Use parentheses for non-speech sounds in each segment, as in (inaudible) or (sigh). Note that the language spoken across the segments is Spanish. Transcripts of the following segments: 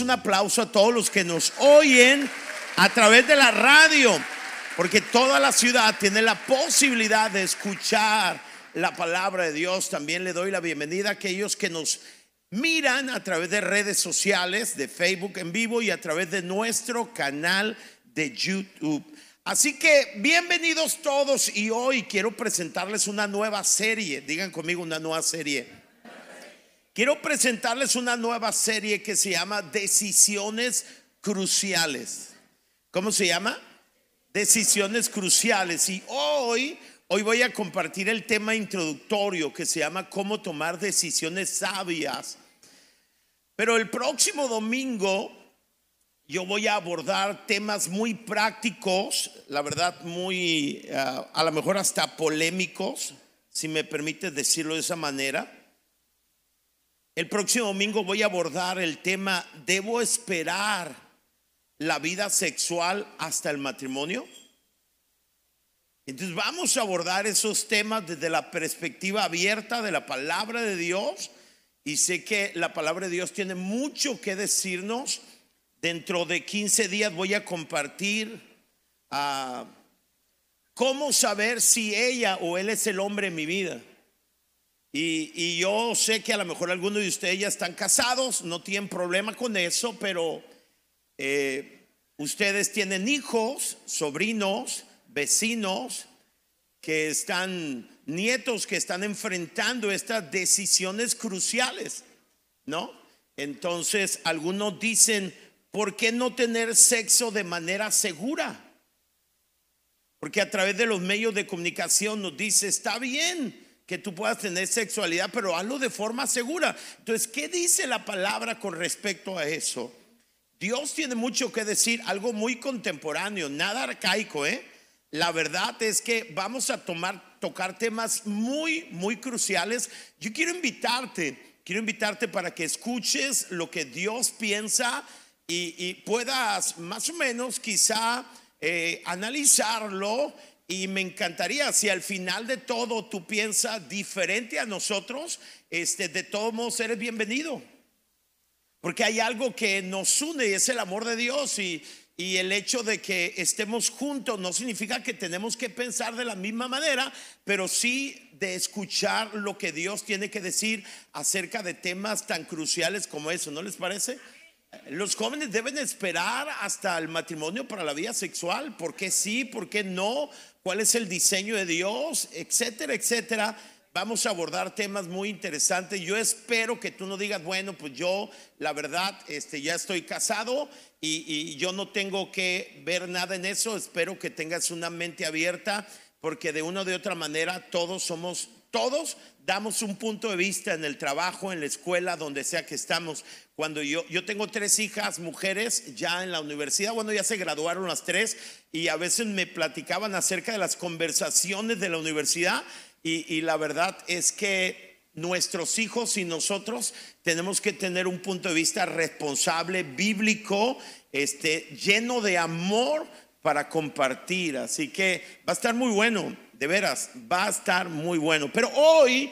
Un aplauso a todos los que nos oyen a través de la radio, porque toda la ciudad tiene la posibilidad de escuchar la palabra de Dios. También le doy la bienvenida a aquellos que nos miran a través de redes sociales, de Facebook en vivo y a través de nuestro canal de YouTube. Así que bienvenidos todos y hoy quiero presentarles una nueva serie. Digan conmigo una nueva serie. Quiero presentarles una nueva serie que se llama Decisiones Cruciales. ¿Cómo se llama? Decisiones Cruciales. Y hoy, hoy voy a compartir el tema introductorio que se llama Cómo tomar decisiones sabias. Pero el próximo domingo yo voy a abordar temas muy prácticos, la verdad muy, eh, a lo mejor hasta polémicos, si me permite decirlo de esa manera. El próximo domingo voy a abordar el tema, ¿debo esperar la vida sexual hasta el matrimonio? Entonces vamos a abordar esos temas desde la perspectiva abierta de la palabra de Dios y sé que la palabra de Dios tiene mucho que decirnos Dentro de 15 días voy a compartir ah, cómo saber si ella o él es el hombre en mi vida. Y, yo sé que a lo mejor algunos de ustedes ya están casados, no tienen problema con eso, pero eh, ustedes tienen hijos, sobrinos, vecinos, que están, nietos que están enfrentando estas decisiones cruciales, ¿no? Entonces, algunos dicen, ¿por qué no tener sexo de manera segura? Porque a través de los medios de comunicación nos dice, está bien que tú puedas tener sexualidad, pero hazlo de forma segura. Entonces, ¿qué dice la palabra con respecto a eso? Dios tiene mucho que decir, algo muy contemporáneo, nada arcaico, ¿eh? La verdad es que vamos a tomar, tocar temas muy, muy cruciales. Yo quiero invitarte, quiero invitarte para que escuches lo que Dios piensa y, puedas más o menos quizá eh, analizarlo y me encantaría si al final de todo tú piensas diferente a nosotros, este, de todos modos eres bienvenido. Porque hay algo que nos une y es el amor de Dios y, y el hecho de que estemos juntos no significa que tenemos que pensar de la misma manera, pero sí de escuchar lo que Dios tiene que decir acerca de temas tan cruciales como eso, ¿no les parece? Los jóvenes deben esperar hasta el matrimonio para la vida sexual. ¿Por qué sí? ¿Por qué no? ¿Cuál es el diseño de Dios? Etcétera, etcétera. Vamos a abordar temas muy interesantes. Yo espero que tú no digas, bueno, pues yo, la verdad, este, ya estoy casado y, y yo no tengo que ver nada en eso. Espero que tengas una mente abierta porque de una o de otra manera todos somos todos damos un punto de vista en el trabajo, en la escuela, donde sea que estamos. Cuando yo, yo tengo tres hijas, mujeres, ya en la universidad, bueno, ya se graduaron las tres y a veces me platicaban acerca de las conversaciones de la universidad y, y la verdad es que nuestros hijos y nosotros tenemos que tener un punto de vista responsable, bíblico, este, lleno de amor para compartir. Así que va a estar muy bueno de veras, va a estar muy bueno. Pero hoy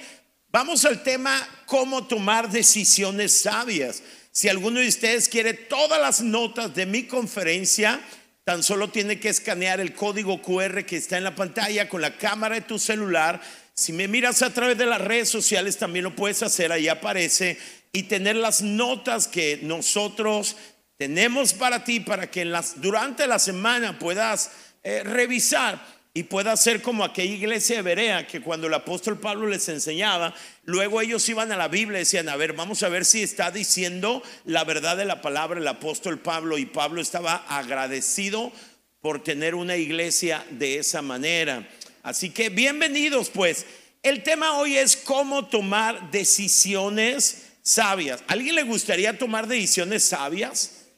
vamos al tema cómo tomar decisiones sabias. Si alguno de ustedes quiere todas las notas de mi conferencia, tan solo tiene que escanear el código QR que está en la pantalla con la cámara de tu celular. Si me miras a través de las redes sociales, también lo puedes hacer, ahí aparece, y tener las notas que nosotros tenemos para ti, para que las, durante la semana puedas eh, revisar y pueda ser como aquella iglesia de Berea que cuando el apóstol Pablo les enseñaba, luego ellos iban a la Biblia y decían, a ver, vamos a ver si está diciendo la verdad de la palabra el apóstol Pablo y Pablo estaba agradecido por tener una iglesia de esa manera. Así que bienvenidos pues. El tema hoy es cómo tomar decisiones sabias. alguien le gustaría tomar decisiones sabias?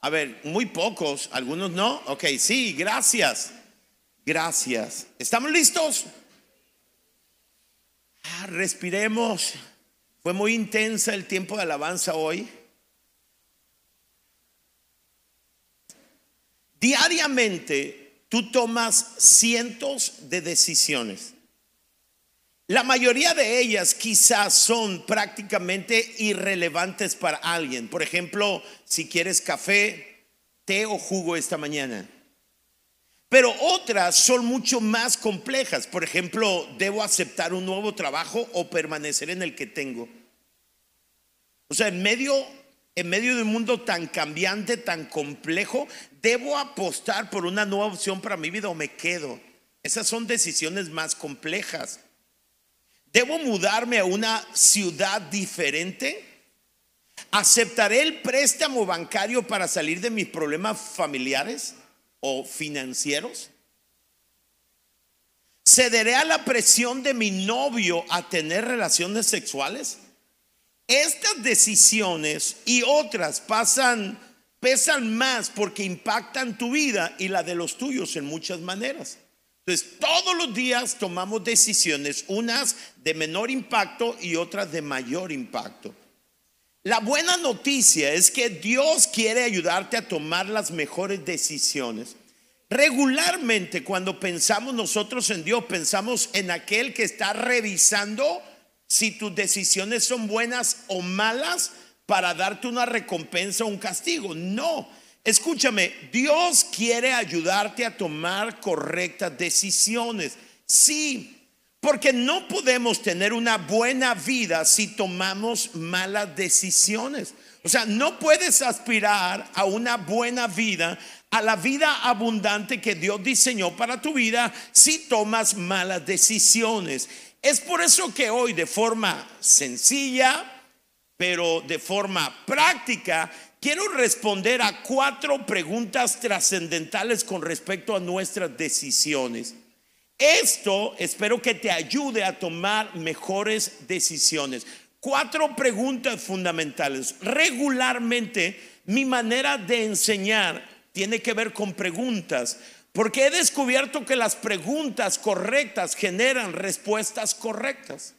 A ver, muy pocos, algunos no. Ok, sí, gracias. Gracias. ¿Estamos listos? Ah, respiremos. Fue muy intensa el tiempo de alabanza hoy. Diariamente tú tomas cientos de decisiones. La mayoría de ellas quizás son prácticamente irrelevantes para alguien. Por ejemplo, si quieres café, té o jugo esta mañana. Pero otras son mucho más complejas. Por ejemplo, ¿debo aceptar un nuevo trabajo o permanecer en el que tengo? O sea, en medio, en medio de un mundo tan cambiante, tan complejo, ¿debo apostar por una nueva opción para mi vida o me quedo? Esas son decisiones más complejas. ¿Debo mudarme a una ciudad diferente? ¿Aceptaré el préstamo bancario para salir de mis problemas familiares o financieros? ¿Cederé a la presión de mi novio a tener relaciones sexuales? Estas decisiones y otras pasan pesan más porque impactan tu vida y la de los tuyos en muchas maneras. Entonces, todos los días tomamos decisiones, unas de menor impacto y otras de mayor impacto. La buena noticia es que Dios quiere ayudarte a tomar las mejores decisiones. Regularmente cuando pensamos nosotros en Dios, pensamos en aquel que está revisando si tus decisiones son buenas o malas para darte una recompensa o un castigo. No, Escúchame, Dios quiere ayudarte a tomar correctas decisiones. Sí, porque no podemos tener una buena vida si tomamos malas decisiones. O sea, no puedes aspirar a una buena vida, a la vida abundante que Dios diseñó para tu vida si tomas malas decisiones. Es por eso que hoy de forma sencilla, pero de forma práctica, quiero responder a cuatro preguntas trascendentales con respecto a nuestras decisiones. Esto espero que te ayude a tomar mejores decisiones. Cuatro preguntas fundamentales. Regularmente mi manera de enseñar tiene que ver con preguntas, porque he descubierto que las preguntas correctas generan respuestas correctas.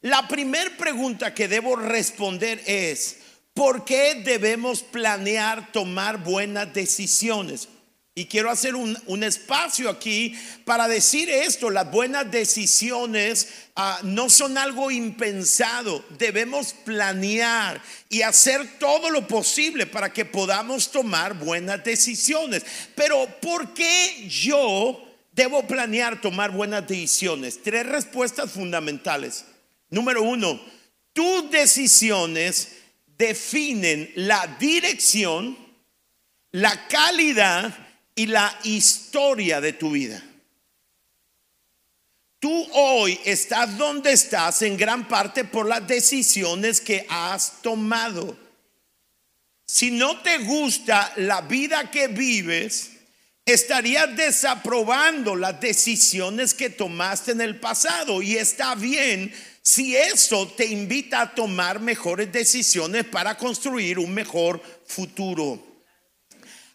La primera pregunta que debo responder es, ¿Por qué debemos planear tomar buenas decisiones? Y quiero hacer un, espacio aquí para decir esto, las buenas decisiones ah, no son algo impensado, debemos planear y hacer todo lo posible para que podamos tomar buenas decisiones. Pero ¿por qué yo debo planear tomar buenas decisiones? Tres respuestas fundamentales. Número uno, tus decisiones definen la dirección, la calidad y la historia de tu vida. Tú hoy estás donde estás en gran parte por las decisiones que has tomado. Si no te gusta la vida que vives, estarías desaprobando las decisiones que tomaste en el pasado. Y está bien si eso te invita a tomar mejores decisiones para construir un mejor futuro.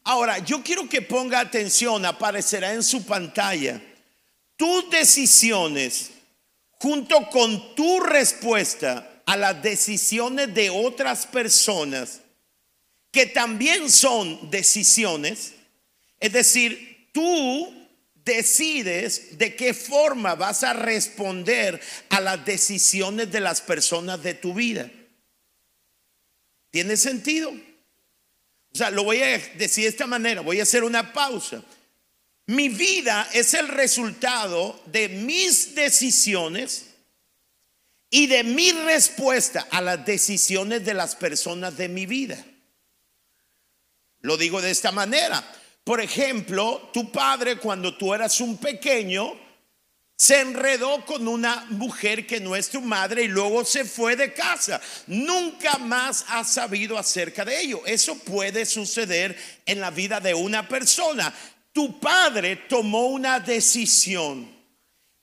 Ahora, yo quiero que ponga atención, aparecerá en su pantalla. Tus decisiones junto con tu respuesta a las decisiones de otras personas, que también son decisiones, es decir, tú decides de qué forma vas a responder a las decisiones de las personas de tu vida. ¿Tiene sentido? O sea, lo voy a decir de esta manera, voy a hacer una pausa. Mi vida es el resultado de mis decisiones y de mi respuesta a las decisiones de las personas de mi vida. Lo digo de esta manera. Por ejemplo, tu padre cuando tú eras un pequeño se enredó con una mujer que no es tu madre y luego se fue de casa. Nunca más has sabido acerca de ello. Eso puede suceder en la vida de una persona. Tu padre tomó una decisión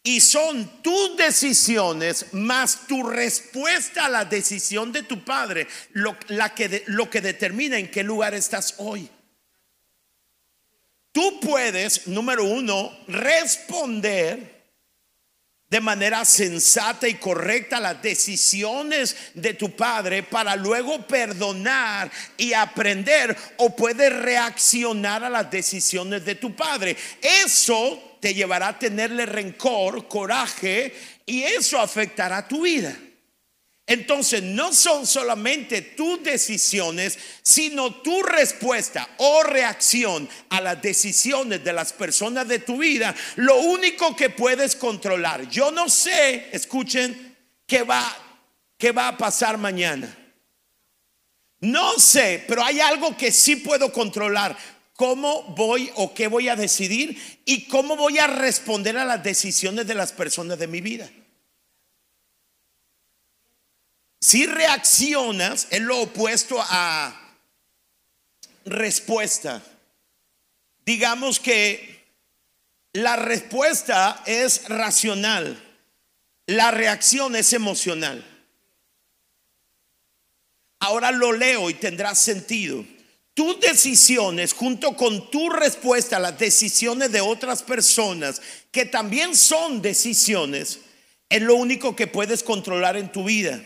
y son tus decisiones más tu respuesta a la decisión de tu padre lo, que, lo que determina en qué lugar estás hoy. Tú puedes, número uno, responder de manera sensata y correcta las decisiones de tu padre para luego perdonar y aprender o puedes reaccionar a las decisiones de tu padre. Eso te llevará a tenerle rencor, coraje, y eso afectará tu vida. Entonces, no son solamente tus decisiones, sino tu respuesta o reacción a las decisiones de las personas de tu vida, lo único que puedes controlar. Yo no sé, escuchen, qué va, qué va a pasar mañana. No sé, pero hay algo que sí puedo controlar. ¿Cómo voy o qué voy a decidir? Y cómo voy a responder a las decisiones de las personas de mi vida. Si reaccionas, es lo opuesto a respuesta. Digamos que la respuesta es racional, la reacción es emocional. Ahora lo leo y tendrá sentido. Tus decisiones junto con tu respuesta a las decisiones de otras personas, que también son decisiones, es lo único que puedes controlar en tu vida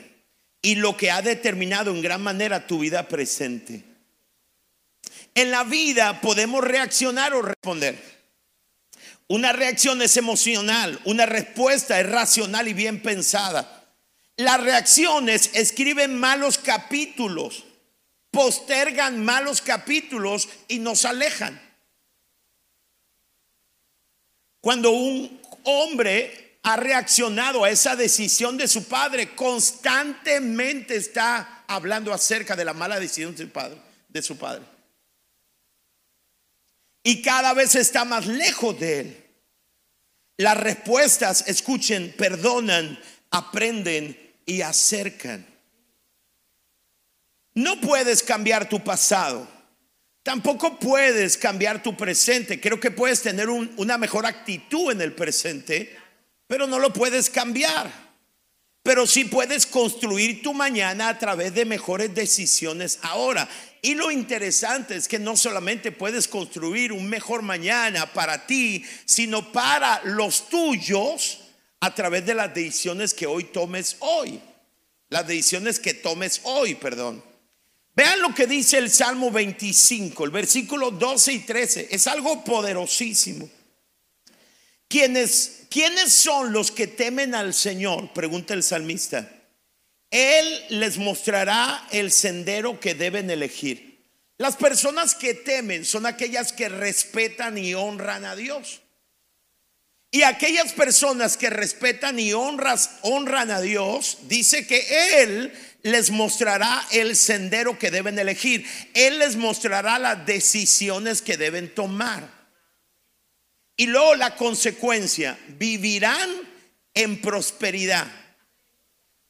y lo que ha determinado en gran manera tu vida presente. En la vida podemos reaccionar o responder. Una reacción es emocional, una respuesta es racional y bien pensada. Las reacciones escriben malos capítulos, postergan malos capítulos y nos alejan. Cuando un hombre ha reaccionado a esa decisión de su padre, constantemente está hablando acerca de la mala decisión de su padre, de su padre. Y cada vez está más lejos de él. Las respuestas, escuchen, perdonan, aprenden y acercan. No puedes cambiar tu pasado. Tampoco puedes cambiar tu presente. Creo que puedes tener una mejor actitud en el presente pero no lo puedes cambiar. Pero sí puedes construir tu mañana a través de mejores decisiones ahora. Y lo interesante es que no solamente puedes construir un mejor mañana para ti, sino para los tuyos a través de las decisiones que hoy tomes hoy. Las decisiones que tomes hoy, perdón. Vean lo que dice el Salmo 25, el versículo 12 y 13. Es algo poderosísimo. Quienes ¿Quiénes son los que temen al Señor? Pregunta el salmista. Él les mostrará el sendero que deben elegir. Las personas que temen son aquellas que respetan y honran a Dios. Y aquellas personas que respetan y honras, honran a Dios, dice que Él les mostrará el sendero que deben elegir. Él les mostrará las decisiones que deben tomar. Y luego la consecuencia, vivirán en prosperidad.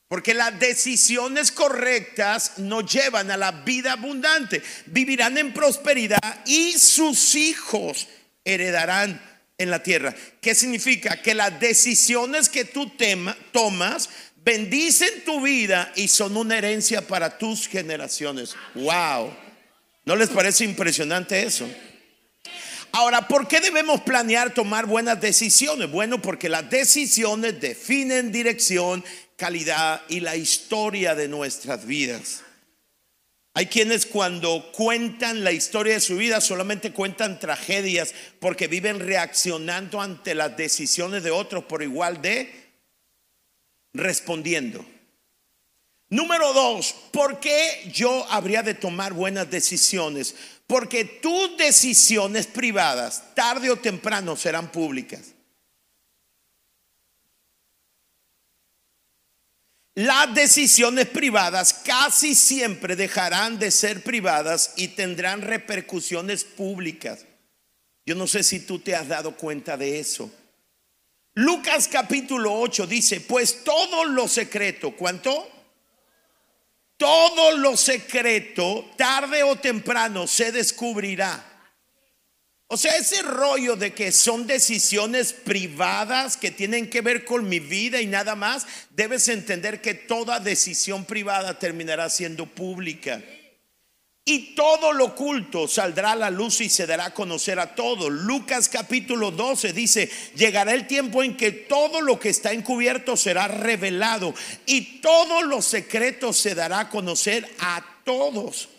Porque las decisiones correctas nos llevan a la vida abundante. Vivirán en prosperidad y sus hijos heredarán en la tierra. ¿Qué significa? Que las decisiones que tú tomas bendicen tu vida y son una herencia para tus generaciones. ¡Wow! ¿No les parece impresionante eso? Ahora, ¿por qué debemos planear tomar buenas decisiones? Bueno, porque las decisiones definen dirección, calidad y la historia de nuestras vidas. Hay quienes cuando cuentan la historia de su vida solamente cuentan tragedias porque viven reaccionando ante las decisiones de otros por igual de respondiendo. Número dos, ¿por qué yo habría de tomar buenas decisiones? Porque tus decisiones privadas, tarde o temprano, serán públicas. Las decisiones privadas casi siempre dejarán de ser privadas y tendrán repercusiones públicas. Yo no sé si tú te has dado cuenta de eso. Lucas capítulo 8 dice, pues todo lo secreto, ¿cuánto? Todo lo secreto, tarde o temprano, se descubrirá. O sea, ese rollo de que son decisiones privadas que tienen que ver con mi vida y nada más, debes entender que toda decisión privada terminará siendo pública. Y todo lo oculto saldrá a la luz y se dará a conocer a todos. Lucas capítulo 12 dice, llegará el tiempo en que todo lo que está encubierto será revelado y todos los secretos se dará a conocer a todos.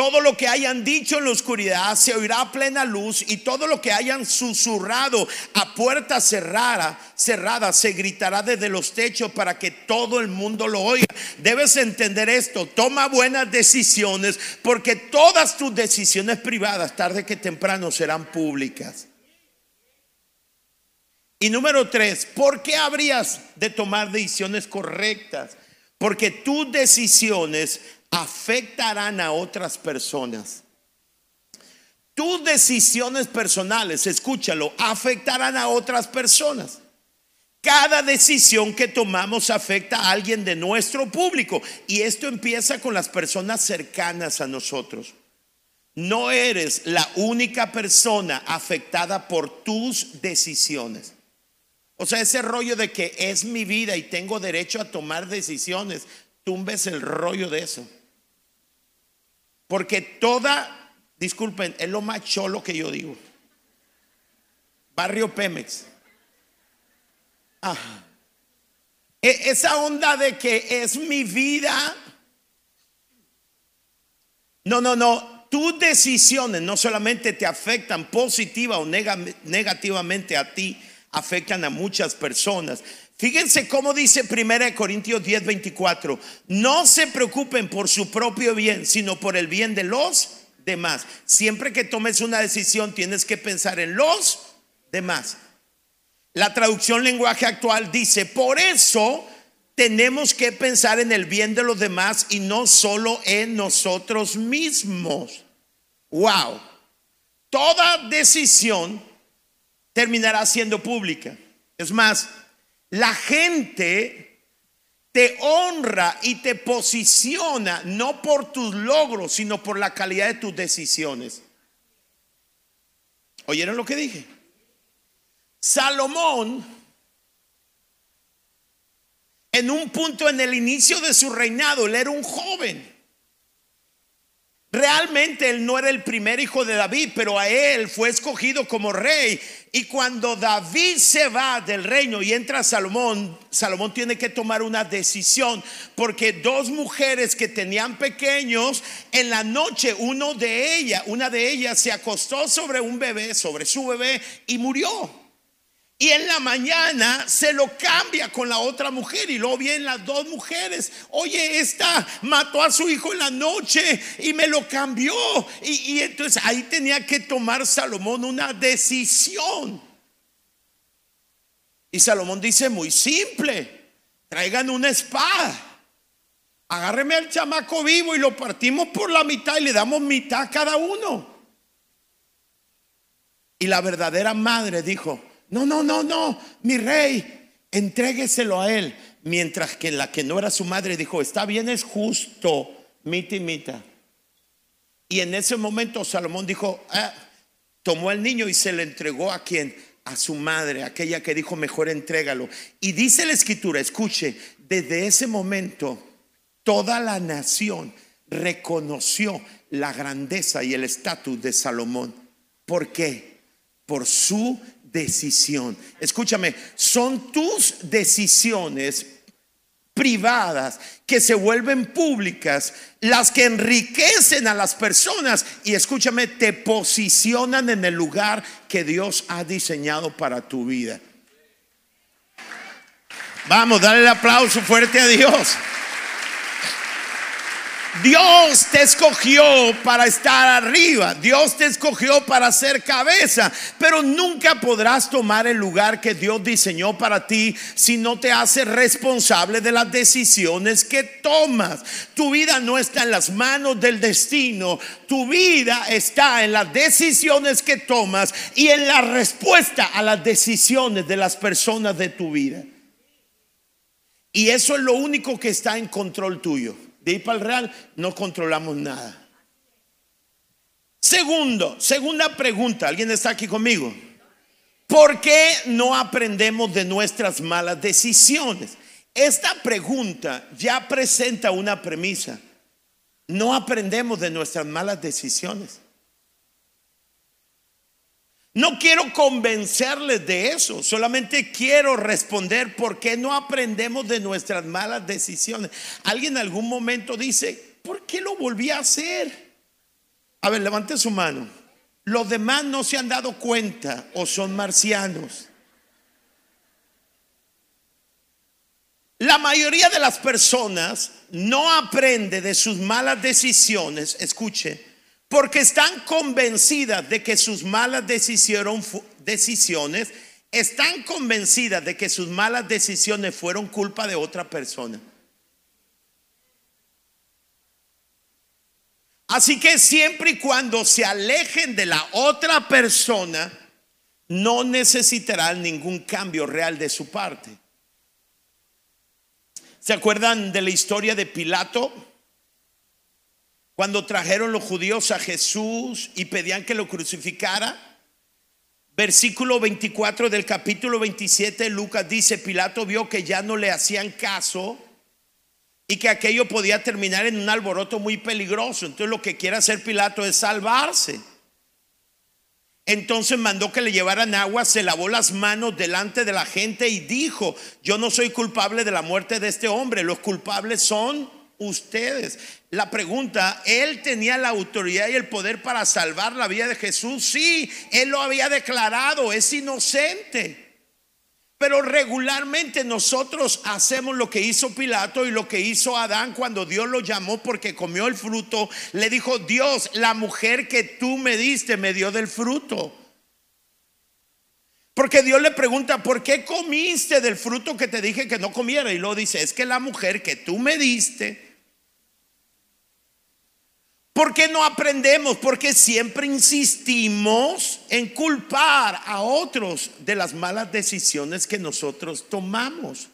Todo lo que hayan dicho en la oscuridad se oirá a plena luz y todo lo que hayan susurrado a puerta cerrada, cerrada se gritará desde los techos para que todo el mundo lo oiga. Debes entender esto, toma buenas decisiones porque todas tus decisiones privadas tarde que temprano serán públicas. Y número tres, ¿por qué habrías de tomar decisiones correctas? Porque tus decisiones afectarán a otras personas. Tus decisiones personales, escúchalo, afectarán a otras personas. Cada decisión que tomamos afecta a alguien de nuestro público y esto empieza con las personas cercanas a nosotros. No eres la única persona afectada por tus decisiones. O sea, ese rollo de que es mi vida y tengo derecho a tomar decisiones, tumbes el rollo de eso. Porque toda, disculpen, es lo más cholo que yo digo. Barrio Pemex. E, esa onda de que es mi vida. No, no, no. Tus decisiones no solamente te afectan positiva o negativamente a ti, afectan a muchas personas. Fíjense cómo dice 1 Corintios 10, 24. No se preocupen por su propio bien, sino por el bien de los demás. Siempre que tomes una decisión tienes que pensar en los demás. La traducción lenguaje actual dice, por eso tenemos que pensar en el bien de los demás y no solo en nosotros mismos. Wow. Toda decisión terminará siendo pública. Es más, la gente te honra y te posiciona no por tus logros, sino por la calidad de tus decisiones. ¿Oyeron lo que dije? Salomón, en un punto en el inicio de su reinado, él era un joven. Realmente él no era el primer hijo de David, pero a él fue escogido como rey. Y cuando David se va del reino y entra Salomón, Salomón tiene que tomar una decisión, porque dos mujeres que tenían pequeños, en la noche uno de ellas, una de ellas se acostó sobre un bebé, sobre su bebé, y murió. Y en la mañana se lo cambia con la otra mujer y luego vienen las dos mujeres. Oye, esta mató a su hijo en la noche y me lo cambió. Y, entonces ahí tenía que tomar Salomón una decisión. Y Salomón dice muy simple, traigan una espada. Agárreme al chamaco vivo y lo partimos por la mitad y le damos mitad a cada uno. Y la verdadera madre dijo, no, no, no, no, mi rey, entrégueselo a él. Mientras que la que no era su madre dijo, está bien, es justo, mita y mita. Y en ese momento Salomón dijo, ah", tomó al niño y se le entregó a quien, a su madre, aquella que dijo, mejor entrégalo. Y dice la escritura, escuche, desde ese momento toda la nación reconoció la grandeza y el estatus de Salomón. ¿Por qué? Por su decisión. Escúchame, son tus decisiones privadas que se vuelven públicas las que enriquecen a las personas y escúchame, te posicionan en el lugar que Dios ha diseñado para tu vida. Vamos, dale el aplauso fuerte a Dios. Dios te escogió para estar arriba, Dios te escogió para ser cabeza, pero nunca podrás tomar el lugar que Dios diseñó para ti si no te haces responsable de las decisiones que tomas. Tu vida no está en las manos del destino, tu vida está en las decisiones que tomas y en la respuesta a las decisiones de las personas de tu vida. Y eso es lo único que está en control tuyo de ir para el real, no controlamos nada. Segundo, segunda pregunta, ¿alguien está aquí conmigo? ¿Por qué no aprendemos de nuestras malas decisiones? Esta pregunta ya presenta una premisa. No aprendemos de nuestras malas decisiones. No quiero convencerles de eso, solamente quiero responder por qué no aprendemos de nuestras malas decisiones. Alguien en algún momento dice, ¿por qué lo volví a hacer? A ver, levante su mano. Los demás no se han dado cuenta o son marcianos. La mayoría de las personas no aprende de sus malas decisiones, escuche, porque están convencidas de que sus malas decisiones, están convencidas de que sus malas decisiones fueron culpa de otra persona. Así que siempre y cuando se alejen de la otra persona, no necesitarán ningún cambio real de su parte. ¿Se acuerdan de la historia de Pilato? Cuando trajeron los judíos a Jesús y pedían que lo crucificara. Versículo 24 del capítulo 27, Lucas dice, Pilato vio que ya no le hacían caso y que aquello podía terminar en un alboroto muy peligroso. Entonces lo que quiere hacer Pilato es salvarse. Entonces mandó que le llevaran agua, se lavó las manos delante de la gente y dijo, yo no soy culpable de la muerte de este hombre, los culpables son ustedes. La pregunta, ¿él tenía la autoridad y el poder para salvar la vida de Jesús? Sí, él lo había declarado, es inocente. Pero regularmente nosotros hacemos lo que hizo Pilato y lo que hizo Adán cuando Dios lo llamó porque comió el fruto. Le dijo, Dios, la mujer que tú me diste me dio del fruto. Porque Dios le pregunta, ¿por qué comiste del fruto que te dije que no comiera? Y lo dice, es que la mujer que tú me diste ¿Por qué no aprendemos? Porque siempre insistimos en culpar a otros de las malas decisiones que nosotros tomamos.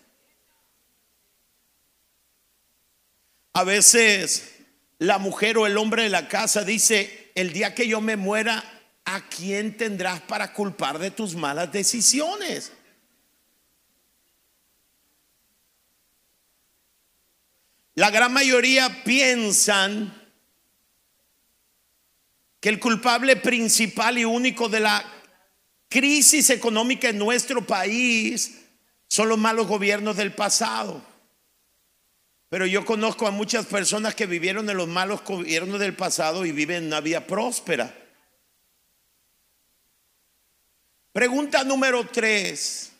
A veces la mujer o el hombre de la casa dice, el día que yo me muera, ¿a quién tendrás para culpar de tus malas decisiones? La gran mayoría piensan que el culpable principal y único de la crisis económica en nuestro país son los malos gobiernos del pasado. Pero yo conozco a muchas personas que vivieron en los malos gobiernos del pasado y viven una vida próspera. Pregunta número tres.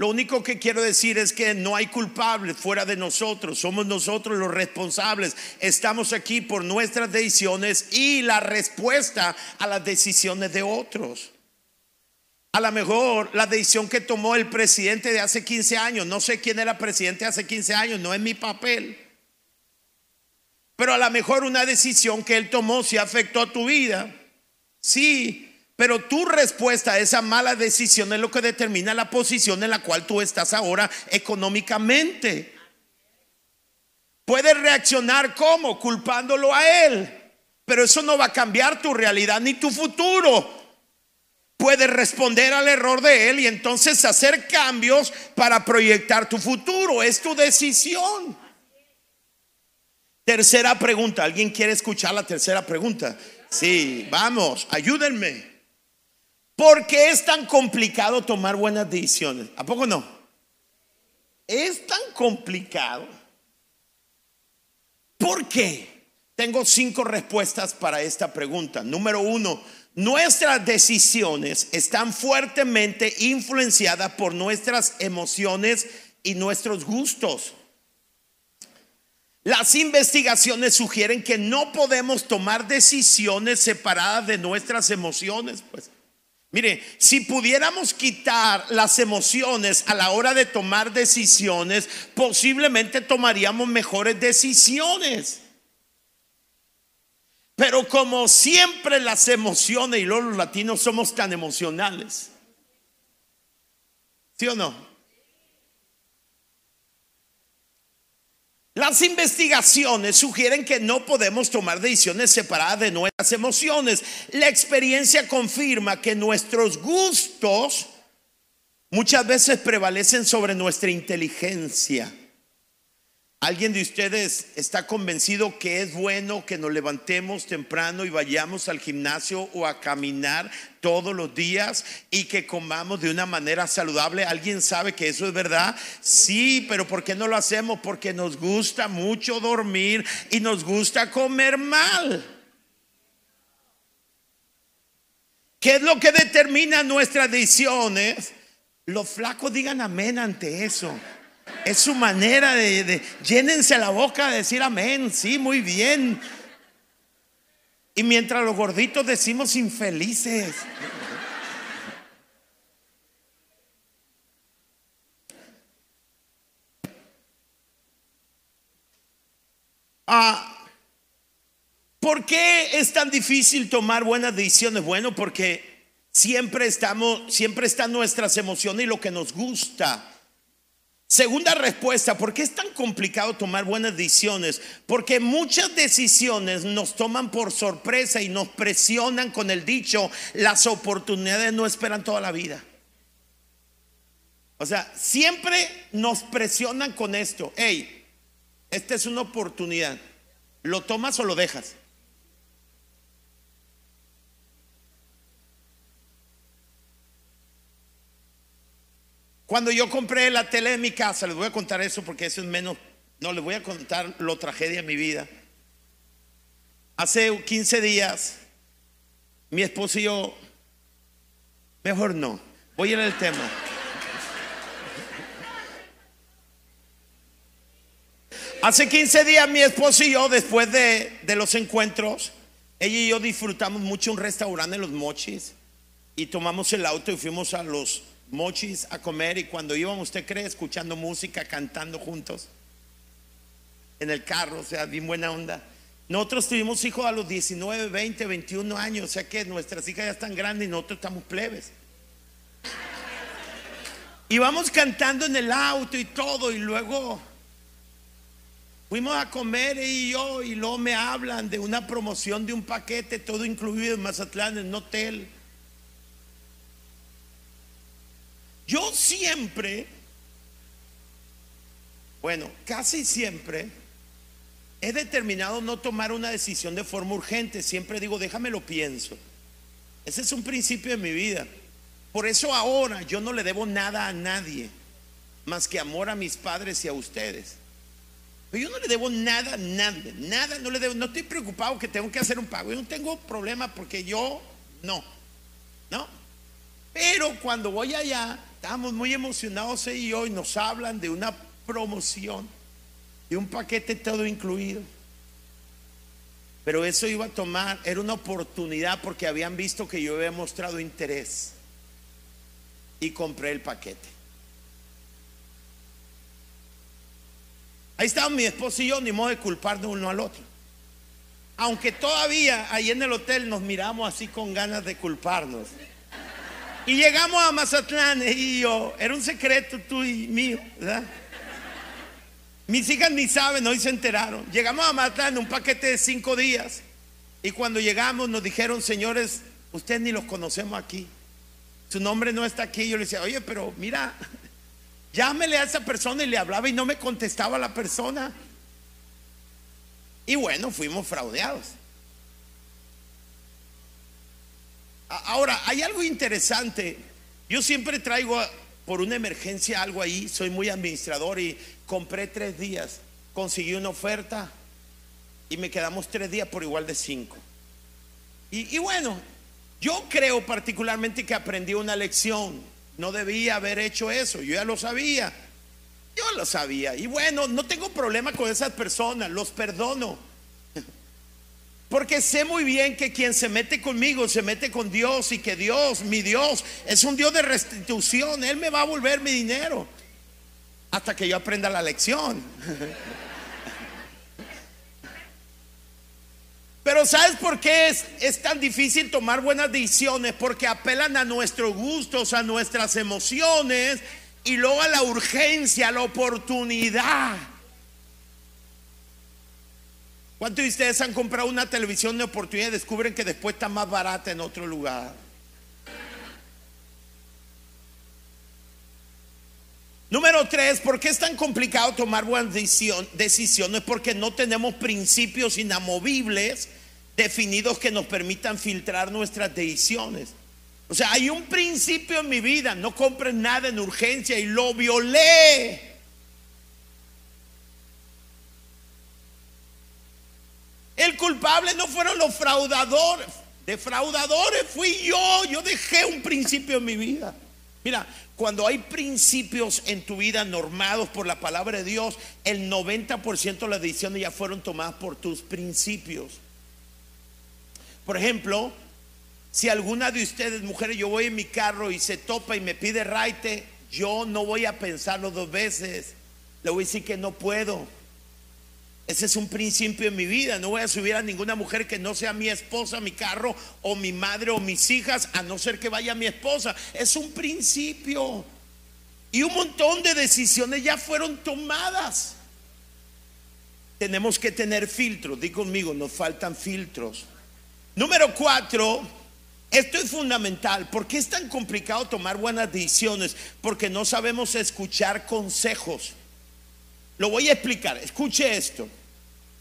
Lo único que quiero decir es que no hay culpables fuera de nosotros, somos nosotros los responsables. Estamos aquí por nuestras decisiones y la respuesta a las decisiones de otros. A lo mejor la decisión que tomó el presidente de hace 15 años, no sé quién era presidente hace 15 años, no es mi papel. Pero a lo mejor una decisión que él tomó si afectó a tu vida. Sí, pero tu respuesta a esa mala decisión es lo que determina la posición en la cual tú estás ahora económicamente. Puedes reaccionar como culpándolo a él, pero eso no va a cambiar tu realidad ni tu futuro. Puedes responder al error de él y entonces hacer cambios para proyectar tu futuro. Es tu decisión. Tercera pregunta. ¿Alguien quiere escuchar la tercera pregunta? Sí, vamos, ayúdenme. ¿Por qué es tan complicado tomar buenas decisiones? ¿A poco no? Es tan complicado. ¿Por qué? Tengo cinco respuestas para esta pregunta. Número uno, nuestras decisiones están fuertemente influenciadas por nuestras emociones y nuestros gustos. Las investigaciones sugieren que no podemos tomar decisiones separadas de nuestras emociones, pues. Mire, si pudiéramos quitar las emociones a la hora de tomar decisiones, posiblemente tomaríamos mejores decisiones. Pero como siempre las emociones, y los latinos somos tan emocionales, ¿sí o no? Las investigaciones sugieren que no podemos tomar decisiones separadas de nuestras emociones. La experiencia confirma que nuestros gustos muchas veces prevalecen sobre nuestra inteligencia. ¿Alguien de ustedes está convencido que es bueno que nos levantemos temprano y vayamos al gimnasio o a caminar todos los días y que comamos de una manera saludable? ¿Alguien sabe que eso es verdad? Sí, pero ¿por qué no lo hacemos? Porque nos gusta mucho dormir y nos gusta comer mal. ¿Qué es lo que determina nuestras decisiones? Los flacos digan amén ante eso. Es su manera de, de llénense la boca de decir amén. Sí, muy bien. Y mientras los gorditos decimos infelices. Ah, ¿Por qué es tan difícil tomar buenas decisiones? Bueno, porque siempre estamos, siempre están nuestras emociones y lo que nos gusta. Segunda respuesta, ¿por qué es tan complicado tomar buenas decisiones? Porque muchas decisiones nos toman por sorpresa y nos presionan con el dicho, las oportunidades no esperan toda la vida. O sea, siempre nos presionan con esto, hey, esta es una oportunidad, ¿lo tomas o lo dejas? Cuando yo compré la tele de mi casa, les voy a contar eso porque eso es menos, no, les voy a contar lo tragedia de mi vida. Hace 15 días, mi esposo y yo, mejor no, voy a ir al tema. Hace 15 días mi esposo y yo, después de, de, los encuentros, ella y yo disfrutamos mucho un restaurante en Los Mochis y tomamos el auto y fuimos a los mochis a comer y cuando íbamos, ¿usted cree? Escuchando música, cantando juntos en el carro, o sea, bien buena onda. Nosotros tuvimos hijos a los 19, 20, 21 años, o sea que nuestras hijas ya están grandes y nosotros estamos plebes. Y vamos cantando en el auto y todo, y luego fuimos a comer y yo, y luego me hablan de una promoción de un paquete, todo incluido en Mazatlán, en un hotel. Yo siempre, bueno, casi siempre, he determinado no tomar una decisión de forma urgente. Siempre digo, déjame lo pienso. Ese es un principio de mi vida. Por eso ahora yo no le debo nada a nadie, más que amor a mis padres y a ustedes. Pero yo no le debo nada a nadie, nada, no le debo, no estoy preocupado que tengo que hacer un pago. Yo no tengo problema porque yo no. Pero cuando voy allá, Estamos muy emocionados ella y yo y nos hablan de una promoción, de un paquete todo incluido. Pero eso iba a tomar, era una oportunidad porque habían visto que yo había mostrado interés y compré el paquete. Ahí estaba mi esposo y yo, ni modo de culparnos uno al otro. Aunque todavía ahí en el hotel nos miramos así con ganas de culparnos. Y llegamos a Mazatlán y yo, era un secreto tú y mío, ¿verdad? Mis hijas ni saben, hoy se enteraron. Llegamos a Mazatlán un paquete de cinco días. Y cuando llegamos nos dijeron, señores, ustedes ni los conocemos aquí. Su nombre no está aquí. Yo le decía, oye, pero mira, (laughs) llámele a esa persona y le hablaba y no me contestaba la persona. Y bueno, fuimos fraudeados. Ahora, hay algo interesante. Yo siempre traigo por una emergencia algo ahí. Soy muy administrador y compré tres días. Conseguí una oferta y me quedamos tres días por igual de cinco. Y, y bueno, yo creo particularmente que aprendí una lección. No debía haber hecho eso. Yo ya lo sabía. Yo lo sabía. Y bueno, no tengo problema con esas personas. Los perdono. Porque sé muy bien que quien se mete conmigo se mete con Dios y que Dios, mi Dios, es un Dios de restitución. Él me va a volver mi dinero hasta que yo aprenda la lección. (laughs) Pero ¿sabes por qué es, es, tan difícil tomar buenas decisiones? Porque apelan a nuestros gustos, a nuestras emociones y luego a la urgencia, a la oportunidad. ¿Cuántos de ustedes han comprado una televisión de oportunidad y descubren que después está más barata en otro lugar? Número tres, ¿por qué es tan complicado tomar buenas decisiones? Porque no tenemos principios inamovibles definidos que nos permitan filtrar nuestras decisiones. O sea, hay un principio en mi vida, no compres nada en urgencia y lo violé. El culpable no fueron los fraudadores, Defraudadores fui yo. Yo dejé un principio en mi vida. Mira, cuando hay principios en tu vida normados por la palabra de Dios, el 90% de las decisiones ya fueron tomadas por tus principios. Por ejemplo, si alguna de ustedes, mujeres, yo voy en mi carro y se topa y me pide raite, yo no voy a pensarlo dos veces. Le voy a decir que no puedo. Ese es un principio en mi vida. No voy a subir a ninguna mujer que no sea mi esposa, mi carro, o mi madre, o mis hijas, a no ser que vaya mi esposa. Es un principio. Y un montón de decisiones ya fueron tomadas. Tenemos que tener filtros. Di conmigo, nos faltan filtros. Número cuatro, esto es fundamental. ¿Por qué es tan complicado tomar buenas decisiones? Porque no sabemos escuchar consejos. Lo voy a explicar. Escuche esto.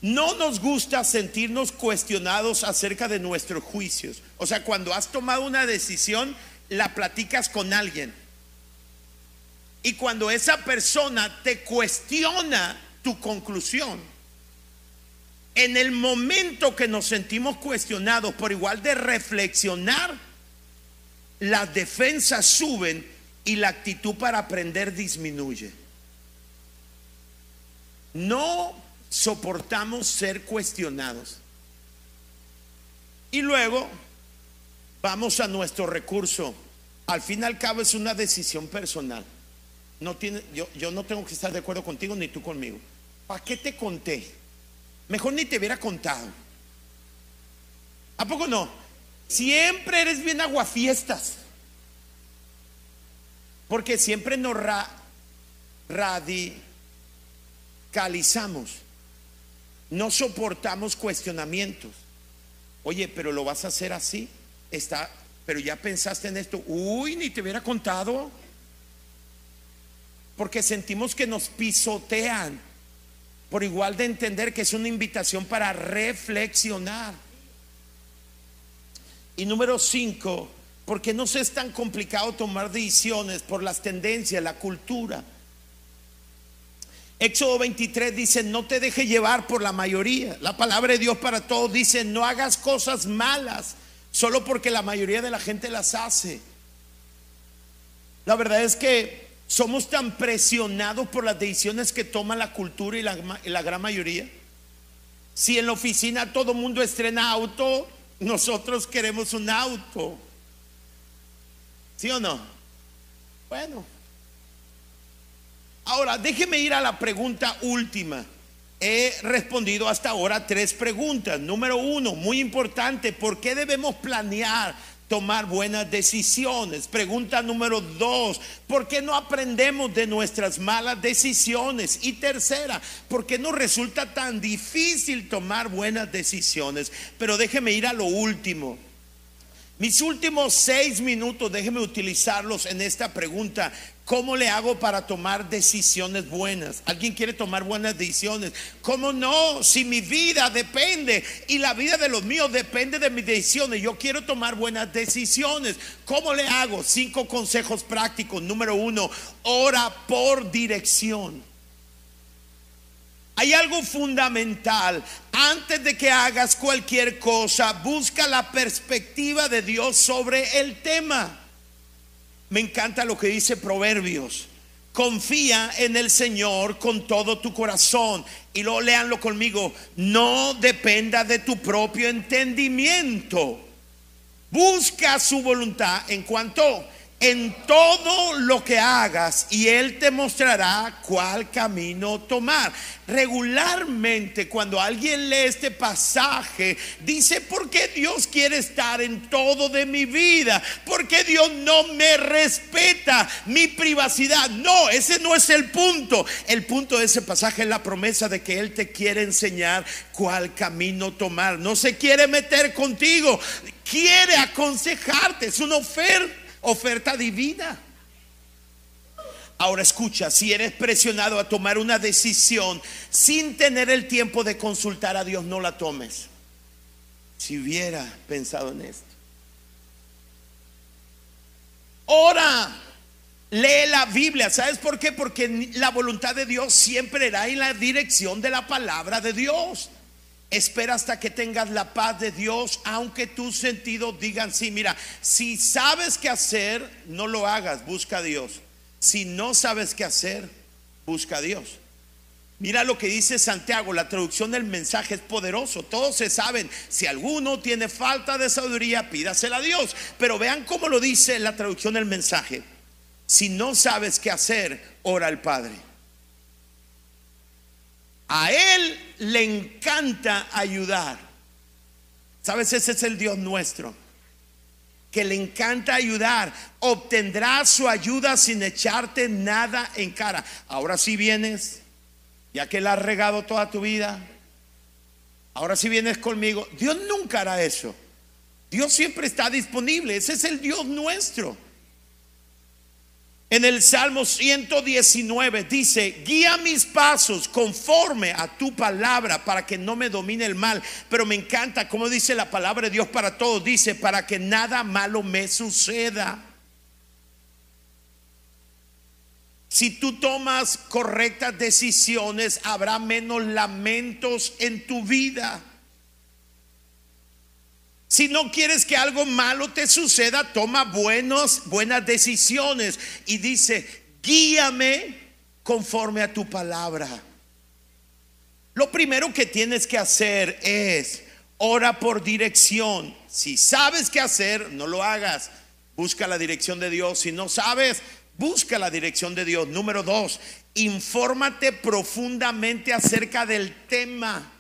No nos gusta sentirnos cuestionados acerca de nuestros juicios. O sea, cuando has tomado una decisión, la platicas con alguien. Y cuando esa persona te cuestiona tu conclusión, en el momento que nos sentimos cuestionados por igual de reflexionar, las defensas suben y la actitud para aprender disminuye. No soportamos ser cuestionados. Y luego vamos a nuestro recurso. Al fin y al cabo es una decisión personal. No tiene, yo, yo no tengo que estar de acuerdo contigo ni tú conmigo. ¿Para qué te conté? Mejor ni te hubiera contado. ¿A poco no? Siempre eres bien aguafiestas. Porque siempre nos radicalizamos. No soportamos cuestionamientos. Oye, pero lo vas a hacer así. Está, pero ya pensaste en esto. Uy, ni te hubiera contado. Porque sentimos que nos pisotean. Por igual de entender que es una invitación para reflexionar. Y número cinco, porque no es tan complicado tomar decisiones por las tendencias, la cultura. Éxodo 23 dice, no te deje llevar por la mayoría. La palabra de Dios para todos dice, no hagas cosas malas solo porque la mayoría de la gente las hace. La verdad es que somos tan presionados por las decisiones que toma la cultura y la, la gran mayoría. Si en la oficina todo mundo estrena auto, nosotros queremos un auto. ¿Sí o no? Bueno, Ahora, déjeme ir a la pregunta última. He respondido hasta ahora tres preguntas. Número uno, muy importante, ¿por qué debemos planear tomar buenas decisiones? Pregunta número dos, ¿por qué no aprendemos de nuestras malas decisiones? Y tercera, ¿por qué nos resulta tan difícil tomar buenas decisiones? Pero déjeme ir a lo último. Mis últimos seis minutos, déjeme utilizarlos en esta pregunta. ¿Cómo le hago para tomar decisiones buenas? ¿Alguien quiere tomar buenas decisiones? ¿Cómo no? Si mi vida depende y la vida de los míos depende de mis decisiones, yo quiero tomar buenas decisiones. ¿Cómo le hago? Cinco consejos prácticos. Número uno, ora por dirección. Hay algo fundamental. Antes de que hagas cualquier cosa, busca la perspectiva de Dios sobre el tema. Me encanta lo que dice Proverbios. Confía en el Señor con todo tu corazón. Y luego leanlo conmigo. No dependa de tu propio entendimiento. Busca su voluntad en cuanto en todo lo que hagas y Él te mostrará cuál camino tomar. Regularmente cuando alguien lee este pasaje, dice, ¿por qué Dios quiere estar en todo de mi vida? ¿Por qué Dios no me respeta mi privacidad? No, ese no es el punto. El punto de ese pasaje es la promesa de que Él te quiere enseñar cuál camino tomar. No se quiere meter contigo, quiere aconsejarte. Es una oferta oferta divina. Ahora escucha, si eres presionado a tomar una decisión sin tener el tiempo de consultar a Dios, no la tomes. Si hubiera pensado en esto. Ora, lee la Biblia. ¿Sabes por qué? Porque la voluntad de Dios siempre irá en la dirección de la palabra de Dios. Espera hasta que tengas la paz de Dios, aunque tus sentidos digan sí. Mira, si sabes qué hacer, no lo hagas, busca a Dios. Si no sabes qué hacer, busca a Dios. Mira lo que dice Santiago, la traducción del mensaje es poderoso. Todos se saben, si alguno tiene falta de sabiduría, pídasela a Dios. Pero vean cómo lo dice la traducción del mensaje. Si no sabes qué hacer, ora al Padre. A Él le encanta ayudar. ¿Sabes? Ese es el Dios nuestro. Que le encanta ayudar. Obtendrás su ayuda sin echarte nada en cara. Ahora sí vienes, ya que la has regado toda tu vida. Ahora sí vienes conmigo. Dios nunca hará eso. Dios siempre está disponible. Ese es el Dios nuestro. En el Salmo 119 dice, guía mis pasos conforme a tu palabra para que no me domine el mal. Pero me encanta como dice la palabra de Dios para todos. Dice, para que nada malo me suceda. Si tú tomas correctas decisiones, habrá menos lamentos en tu vida. Si no quieres que algo malo te suceda, toma buenos, buenas decisiones. Y dice, guíame conforme a tu palabra. Lo primero que tienes que hacer es ora por dirección. Si sabes qué hacer, no lo hagas. Busca la dirección de Dios. Si no sabes, busca la dirección de Dios. Número dos, infórmate profundamente acerca del tema.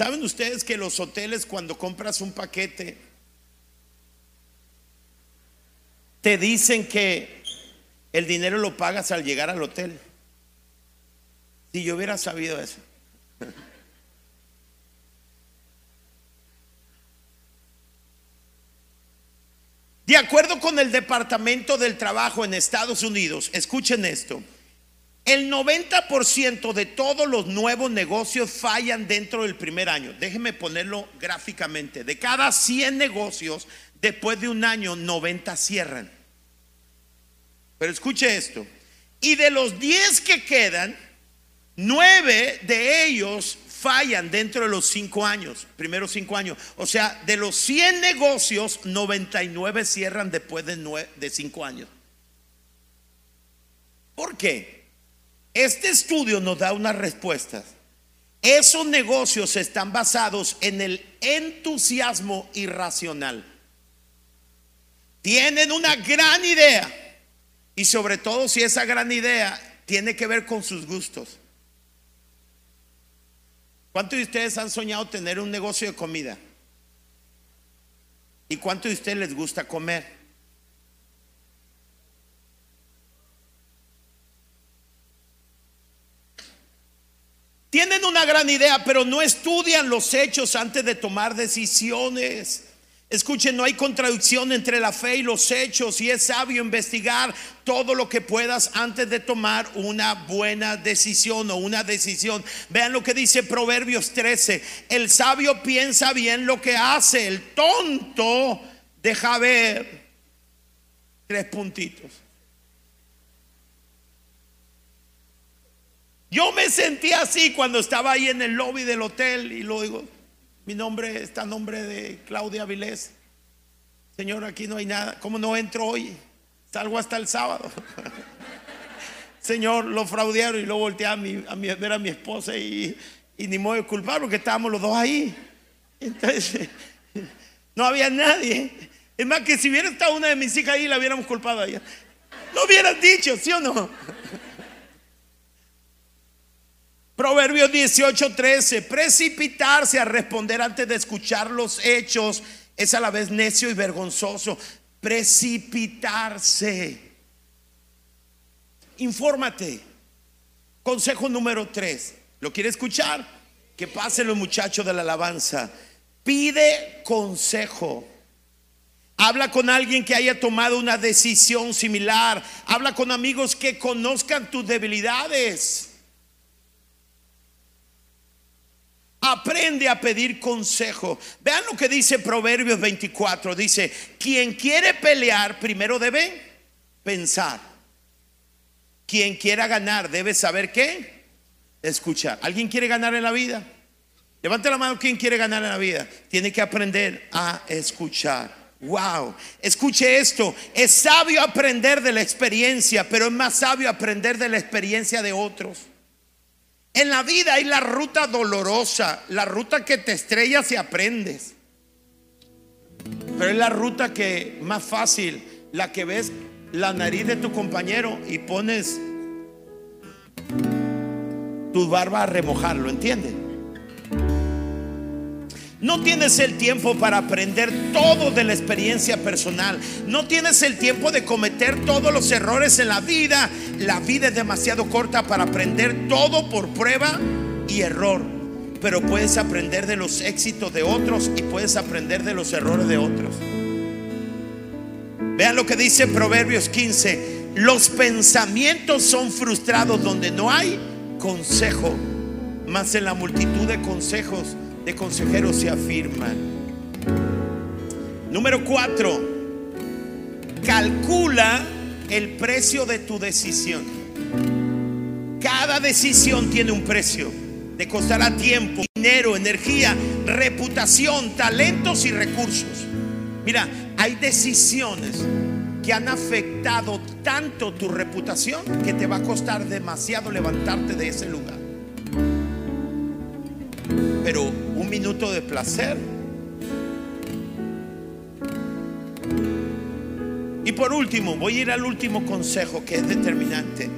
¿Saben ustedes que los hoteles cuando compras un paquete te dicen que el dinero lo pagas al llegar al hotel? Si yo hubiera sabido eso. De acuerdo con el Departamento del Trabajo en Estados Unidos, escuchen esto, el 90% de todos los nuevos negocios fallan dentro del primer año. Déjenme ponerlo gráficamente. De cada 100 negocios, después de un año, 90 cierran. Pero escuche esto. Y de los 10 que quedan, 9 de ellos fallan dentro de los 5 años, primeros 5 años. O sea, de los 100 negocios, 99 cierran después de 5 años. ¿Por qué? Este estudio nos da unas respuestas. Esos negocios están basados en el entusiasmo irracional. Tienen una gran idea y sobre todo si esa gran idea tiene que ver con sus gustos. ¿Cuántos de ustedes han soñado tener un negocio de comida? ¿Y cuántos de ustedes les gusta comer? Tienen una gran idea, pero no estudian los hechos antes de tomar decisiones. Escuchen, no hay contradicción entre la fe y los hechos y es sabio investigar todo lo que puedas antes de tomar una buena decisión o una decisión. Vean lo que dice Proverbios 13. El sabio piensa bien lo que hace, el tonto deja ver tres puntitos. Yo me sentí así cuando estaba ahí en el lobby del hotel y lo digo, mi nombre está nombre de Claudia Vilés. Señor, aquí no hay nada. ¿Cómo no entro hoy? Salgo hasta el sábado. (laughs) Señor, lo fraudearon y lo volteé a, a, ver a mi esposa y, ni modo de culpar porque estábamos los dos ahí. Entonces, (laughs) no había nadie. Es más, que si hubiera estado una de mis hijas ahí, la hubiéramos culpado a ella. No hubieras dicho, ¿sí o no? Proverbios 18, 13. Precipitarse a responder antes de escuchar los hechos es a la vez necio y vergonzoso. Precipitarse. Infórmate. Consejo número 3. ¿Lo quiere escuchar? Que pasen los muchachos de la alabanza. Pide consejo. Habla con alguien que haya tomado una decisión similar. Habla con amigos que conozcan tus debilidades. Aprende a pedir consejo. Vean lo que dice Proverbios 24. Dice, quien quiere pelear primero debe pensar. quien quiera ganar debe saber qué? Escuchar. ¿Alguien quiere ganar en la vida? Levante la mano quien quiere ganar en la vida. Tiene que aprender a escuchar. Wow, escuche esto. Es sabio aprender de la experiencia, pero es más sabio aprender de la experiencia de otros. En la vida hay la ruta dolorosa, la ruta que te estrellas y aprendes. Pero es la ruta que más fácil, la que ves la nariz de tu compañero y pones tu barba a remojarlo, ¿entiendes? No tienes el tiempo para aprender todo de la experiencia personal. No tienes el tiempo de cometer todos los errores en la vida. La vida es demasiado corta para aprender todo por prueba y error. Pero puedes aprender de los éxitos de otros y puedes aprender de los errores de otros. Vean lo que dice Proverbios 15. Los pensamientos son frustrados donde no hay consejo. Más en la multitud de consejos de consejeros se afirman. Número cuatro, calcula el precio de tu decisión. Cada decisión tiene un precio. Te costará tiempo, dinero, energía, reputación, talentos y recursos. Mira, hay decisiones que han afectado tanto tu reputación que te va a costar demasiado levantarte de ese lugar. Pero minuto de placer. Y por último, voy a ir al último consejo que es determinante.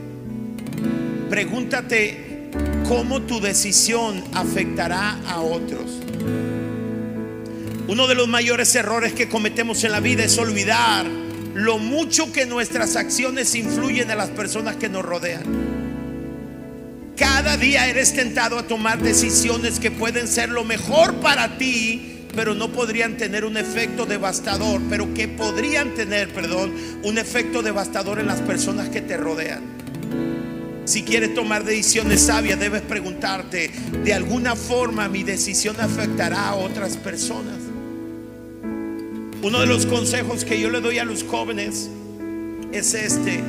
Pregúntate cómo tu decisión afectará a otros. Uno de los mayores errores que cometemos en la vida es olvidar lo mucho que nuestras acciones influyen en las personas que nos rodean. Cada día eres tentado a tomar decisiones que pueden ser lo mejor para ti, pero no podrían tener un efecto devastador, pero que podrían tener, perdón, un efecto devastador en las personas que te rodean. Si quieres tomar decisiones sabias, debes preguntarte, ¿de alguna forma mi decisión afectará a otras personas? Uno de los consejos que yo le doy a los jóvenes es este.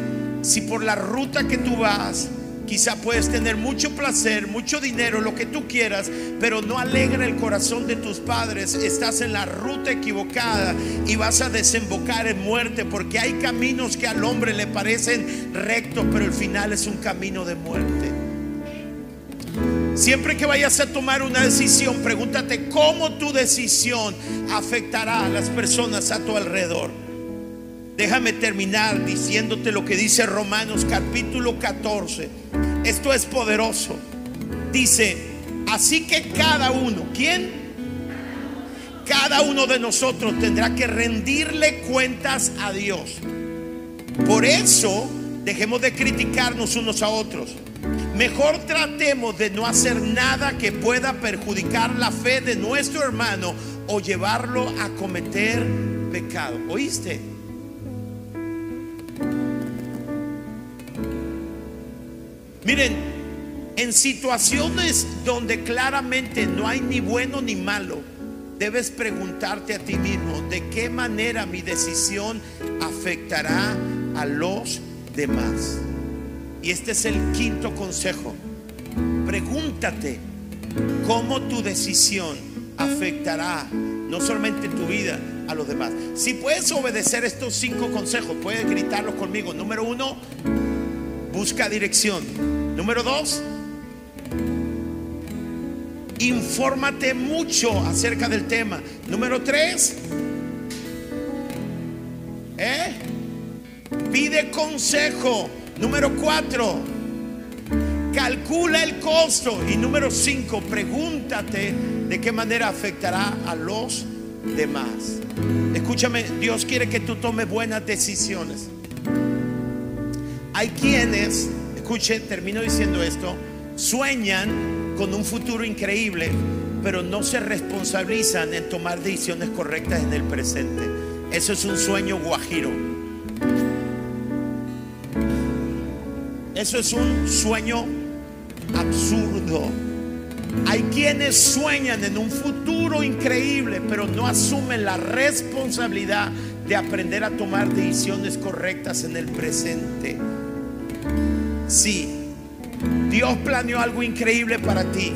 Si por la ruta que tú vas, Quizá puedes tener mucho placer, mucho dinero, lo que tú quieras, pero no alegra el corazón de tus padres. Estás en la ruta equivocada y vas a desembocar en muerte porque hay caminos que al hombre le parecen rectos, pero el final es un camino de muerte. Siempre que vayas a tomar una decisión, pregúntate cómo tu decisión afectará a las personas a tu alrededor. Déjame terminar diciéndote lo que dice Romanos capítulo 14. Esto es poderoso. Dice, así que cada uno, ¿quién? Cada uno de nosotros tendrá que rendirle cuentas a Dios. Por eso, dejemos de criticarnos unos a otros. Mejor tratemos de no hacer nada que pueda perjudicar la fe de nuestro hermano o llevarlo a cometer pecado. ¿Oíste? Miren, en situaciones donde claramente no hay ni bueno ni malo, debes preguntarte a ti mismo, ¿de qué manera mi decisión afectará a los demás? Y este es el quinto consejo. Pregúntate cómo tu decisión afectará no solamente tu vida, a los demás. Si puedes obedecer estos cinco consejos, puedes gritarlos conmigo. Número uno, busca dirección. Número dos, infórmate mucho acerca del tema. Número tres, ¿eh? pide consejo. Número cuatro, calcula el costo. Y número cinco, pregúntate de qué manera afectará a los demás. Escúchame, Dios quiere que tú tomes buenas decisiones. Hay quienes, escuche, termino diciendo esto, sueñan con un futuro increíble, pero no se responsabilizan en tomar decisiones correctas en el presente. Eso es un sueño guajiro. Eso es un sueño absurdo. Hay quienes sueñan en un futuro increíble, pero no asumen la responsabilidad de aprender a tomar decisiones correctas en el presente. Sí, Dios planeó algo increíble para ti.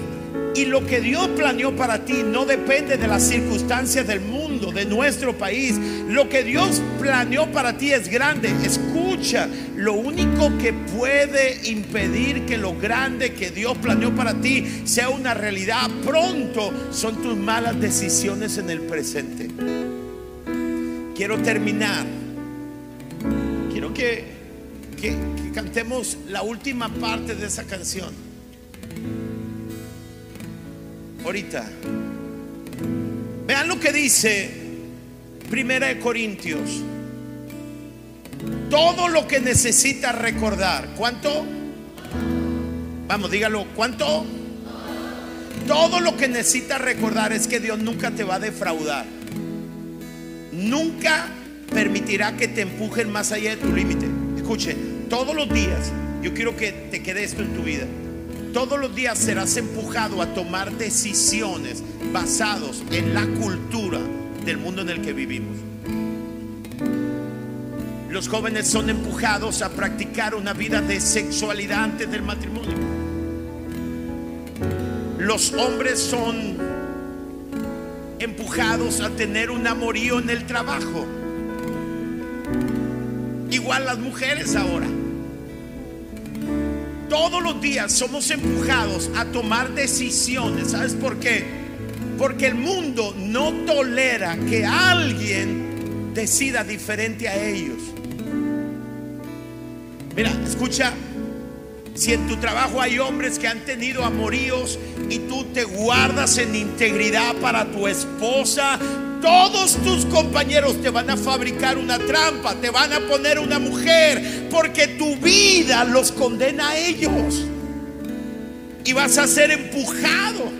Y lo que Dios planeó para ti no depende de las circunstancias del mundo, de nuestro país. Lo que Dios planeó para ti es grande. Escucha, lo único que puede impedir que lo grande que Dios planeó para ti sea una realidad pronto son tus malas decisiones en el presente. Quiero terminar. Quiero que, que, cantemos la última parte de esa canción ahorita. Vean lo que dice Primera de Corintios. Todo lo que necesitas recordar. ¿Cuánto? Vamos, dígalo. ¿Cuánto? Todo lo que necesitas recordar es que Dios nunca te va a defraudar. Nunca permitirá que te empujen más allá de tu límite. Escuche, todos los días, yo quiero que te quede esto en tu vida todos los días serás empujado a tomar decisiones basados en la cultura del mundo en el que vivimos. Los jóvenes son empujados a practicar una vida de sexualidad antes del matrimonio. Los hombres son empujados a tener un amorío en el trabajo. Igual las mujeres ahora. Todos los días somos empujados a tomar decisiones. ¿Sabes por qué? Porque el mundo no tolera que alguien decida diferente a ellos. Mira, escucha, si en tu trabajo hay hombres que han tenido amoríos y tú te guardas en integridad para tu esposa, todos tus compañeros te van a fabricar una trampa, te van a poner una mujer, porque tu vida los condena a ellos. Y vas a ser empujado.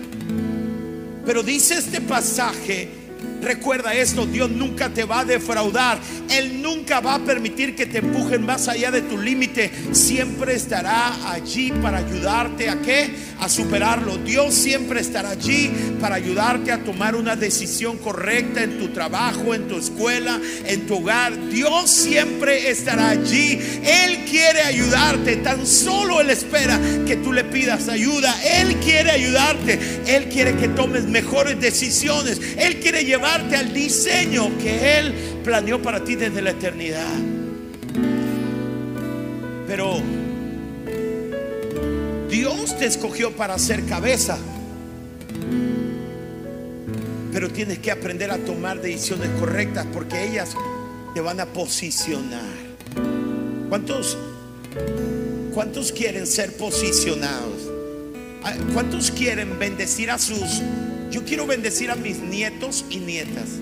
Pero dice este pasaje Recuerda esto, Dios nunca te va a defraudar. Él nunca va a permitir que te empujen más allá de tu límite. Siempre estará allí para ayudarte a qué? A superarlo. Dios siempre estará allí para ayudarte a tomar una decisión correcta en tu trabajo, en tu escuela, en tu hogar. Dios siempre estará allí. Él quiere ayudarte. Tan solo Él espera que tú le pidas ayuda. Él quiere ayudarte. Él quiere que tomes mejores decisiones. Él quiere llevar al diseño que Él planeó para ti desde la eternidad. Pero Dios te escogió para ser cabeza. Pero tienes que aprender a tomar decisiones correctas porque ellas te van a posicionar. ¿Cuántos, cuántos quieren ser posicionados? Ah, ¿Cuántos quieren bendecir a sus yo quiero bendecir a mis nietos y nietas.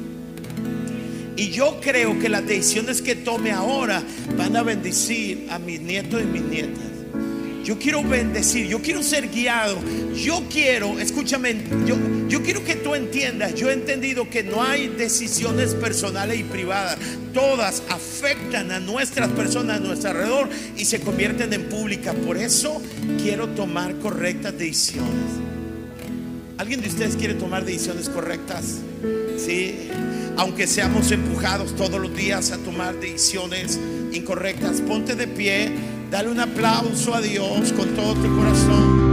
Y yo creo que las decisiones que tome ahora van a bendecir a mis nietos y mis nietas. Yo quiero bendecir, yo quiero ser guiado. Yo quiero, escúchame, yo, yo quiero que tú entiendas, yo he entendido que no hay decisiones personales y privadas. Todas afectan a nuestras personas a nuestro alrededor y se convierten en públicas. Por eso quiero tomar correctas decisiones. ¿Alguien de ustedes quiere tomar decisiones correctas? Sí. Aunque seamos empujados todos los días a tomar decisiones incorrectas, ponte de pie, dale un aplauso a Dios con todo tu corazón.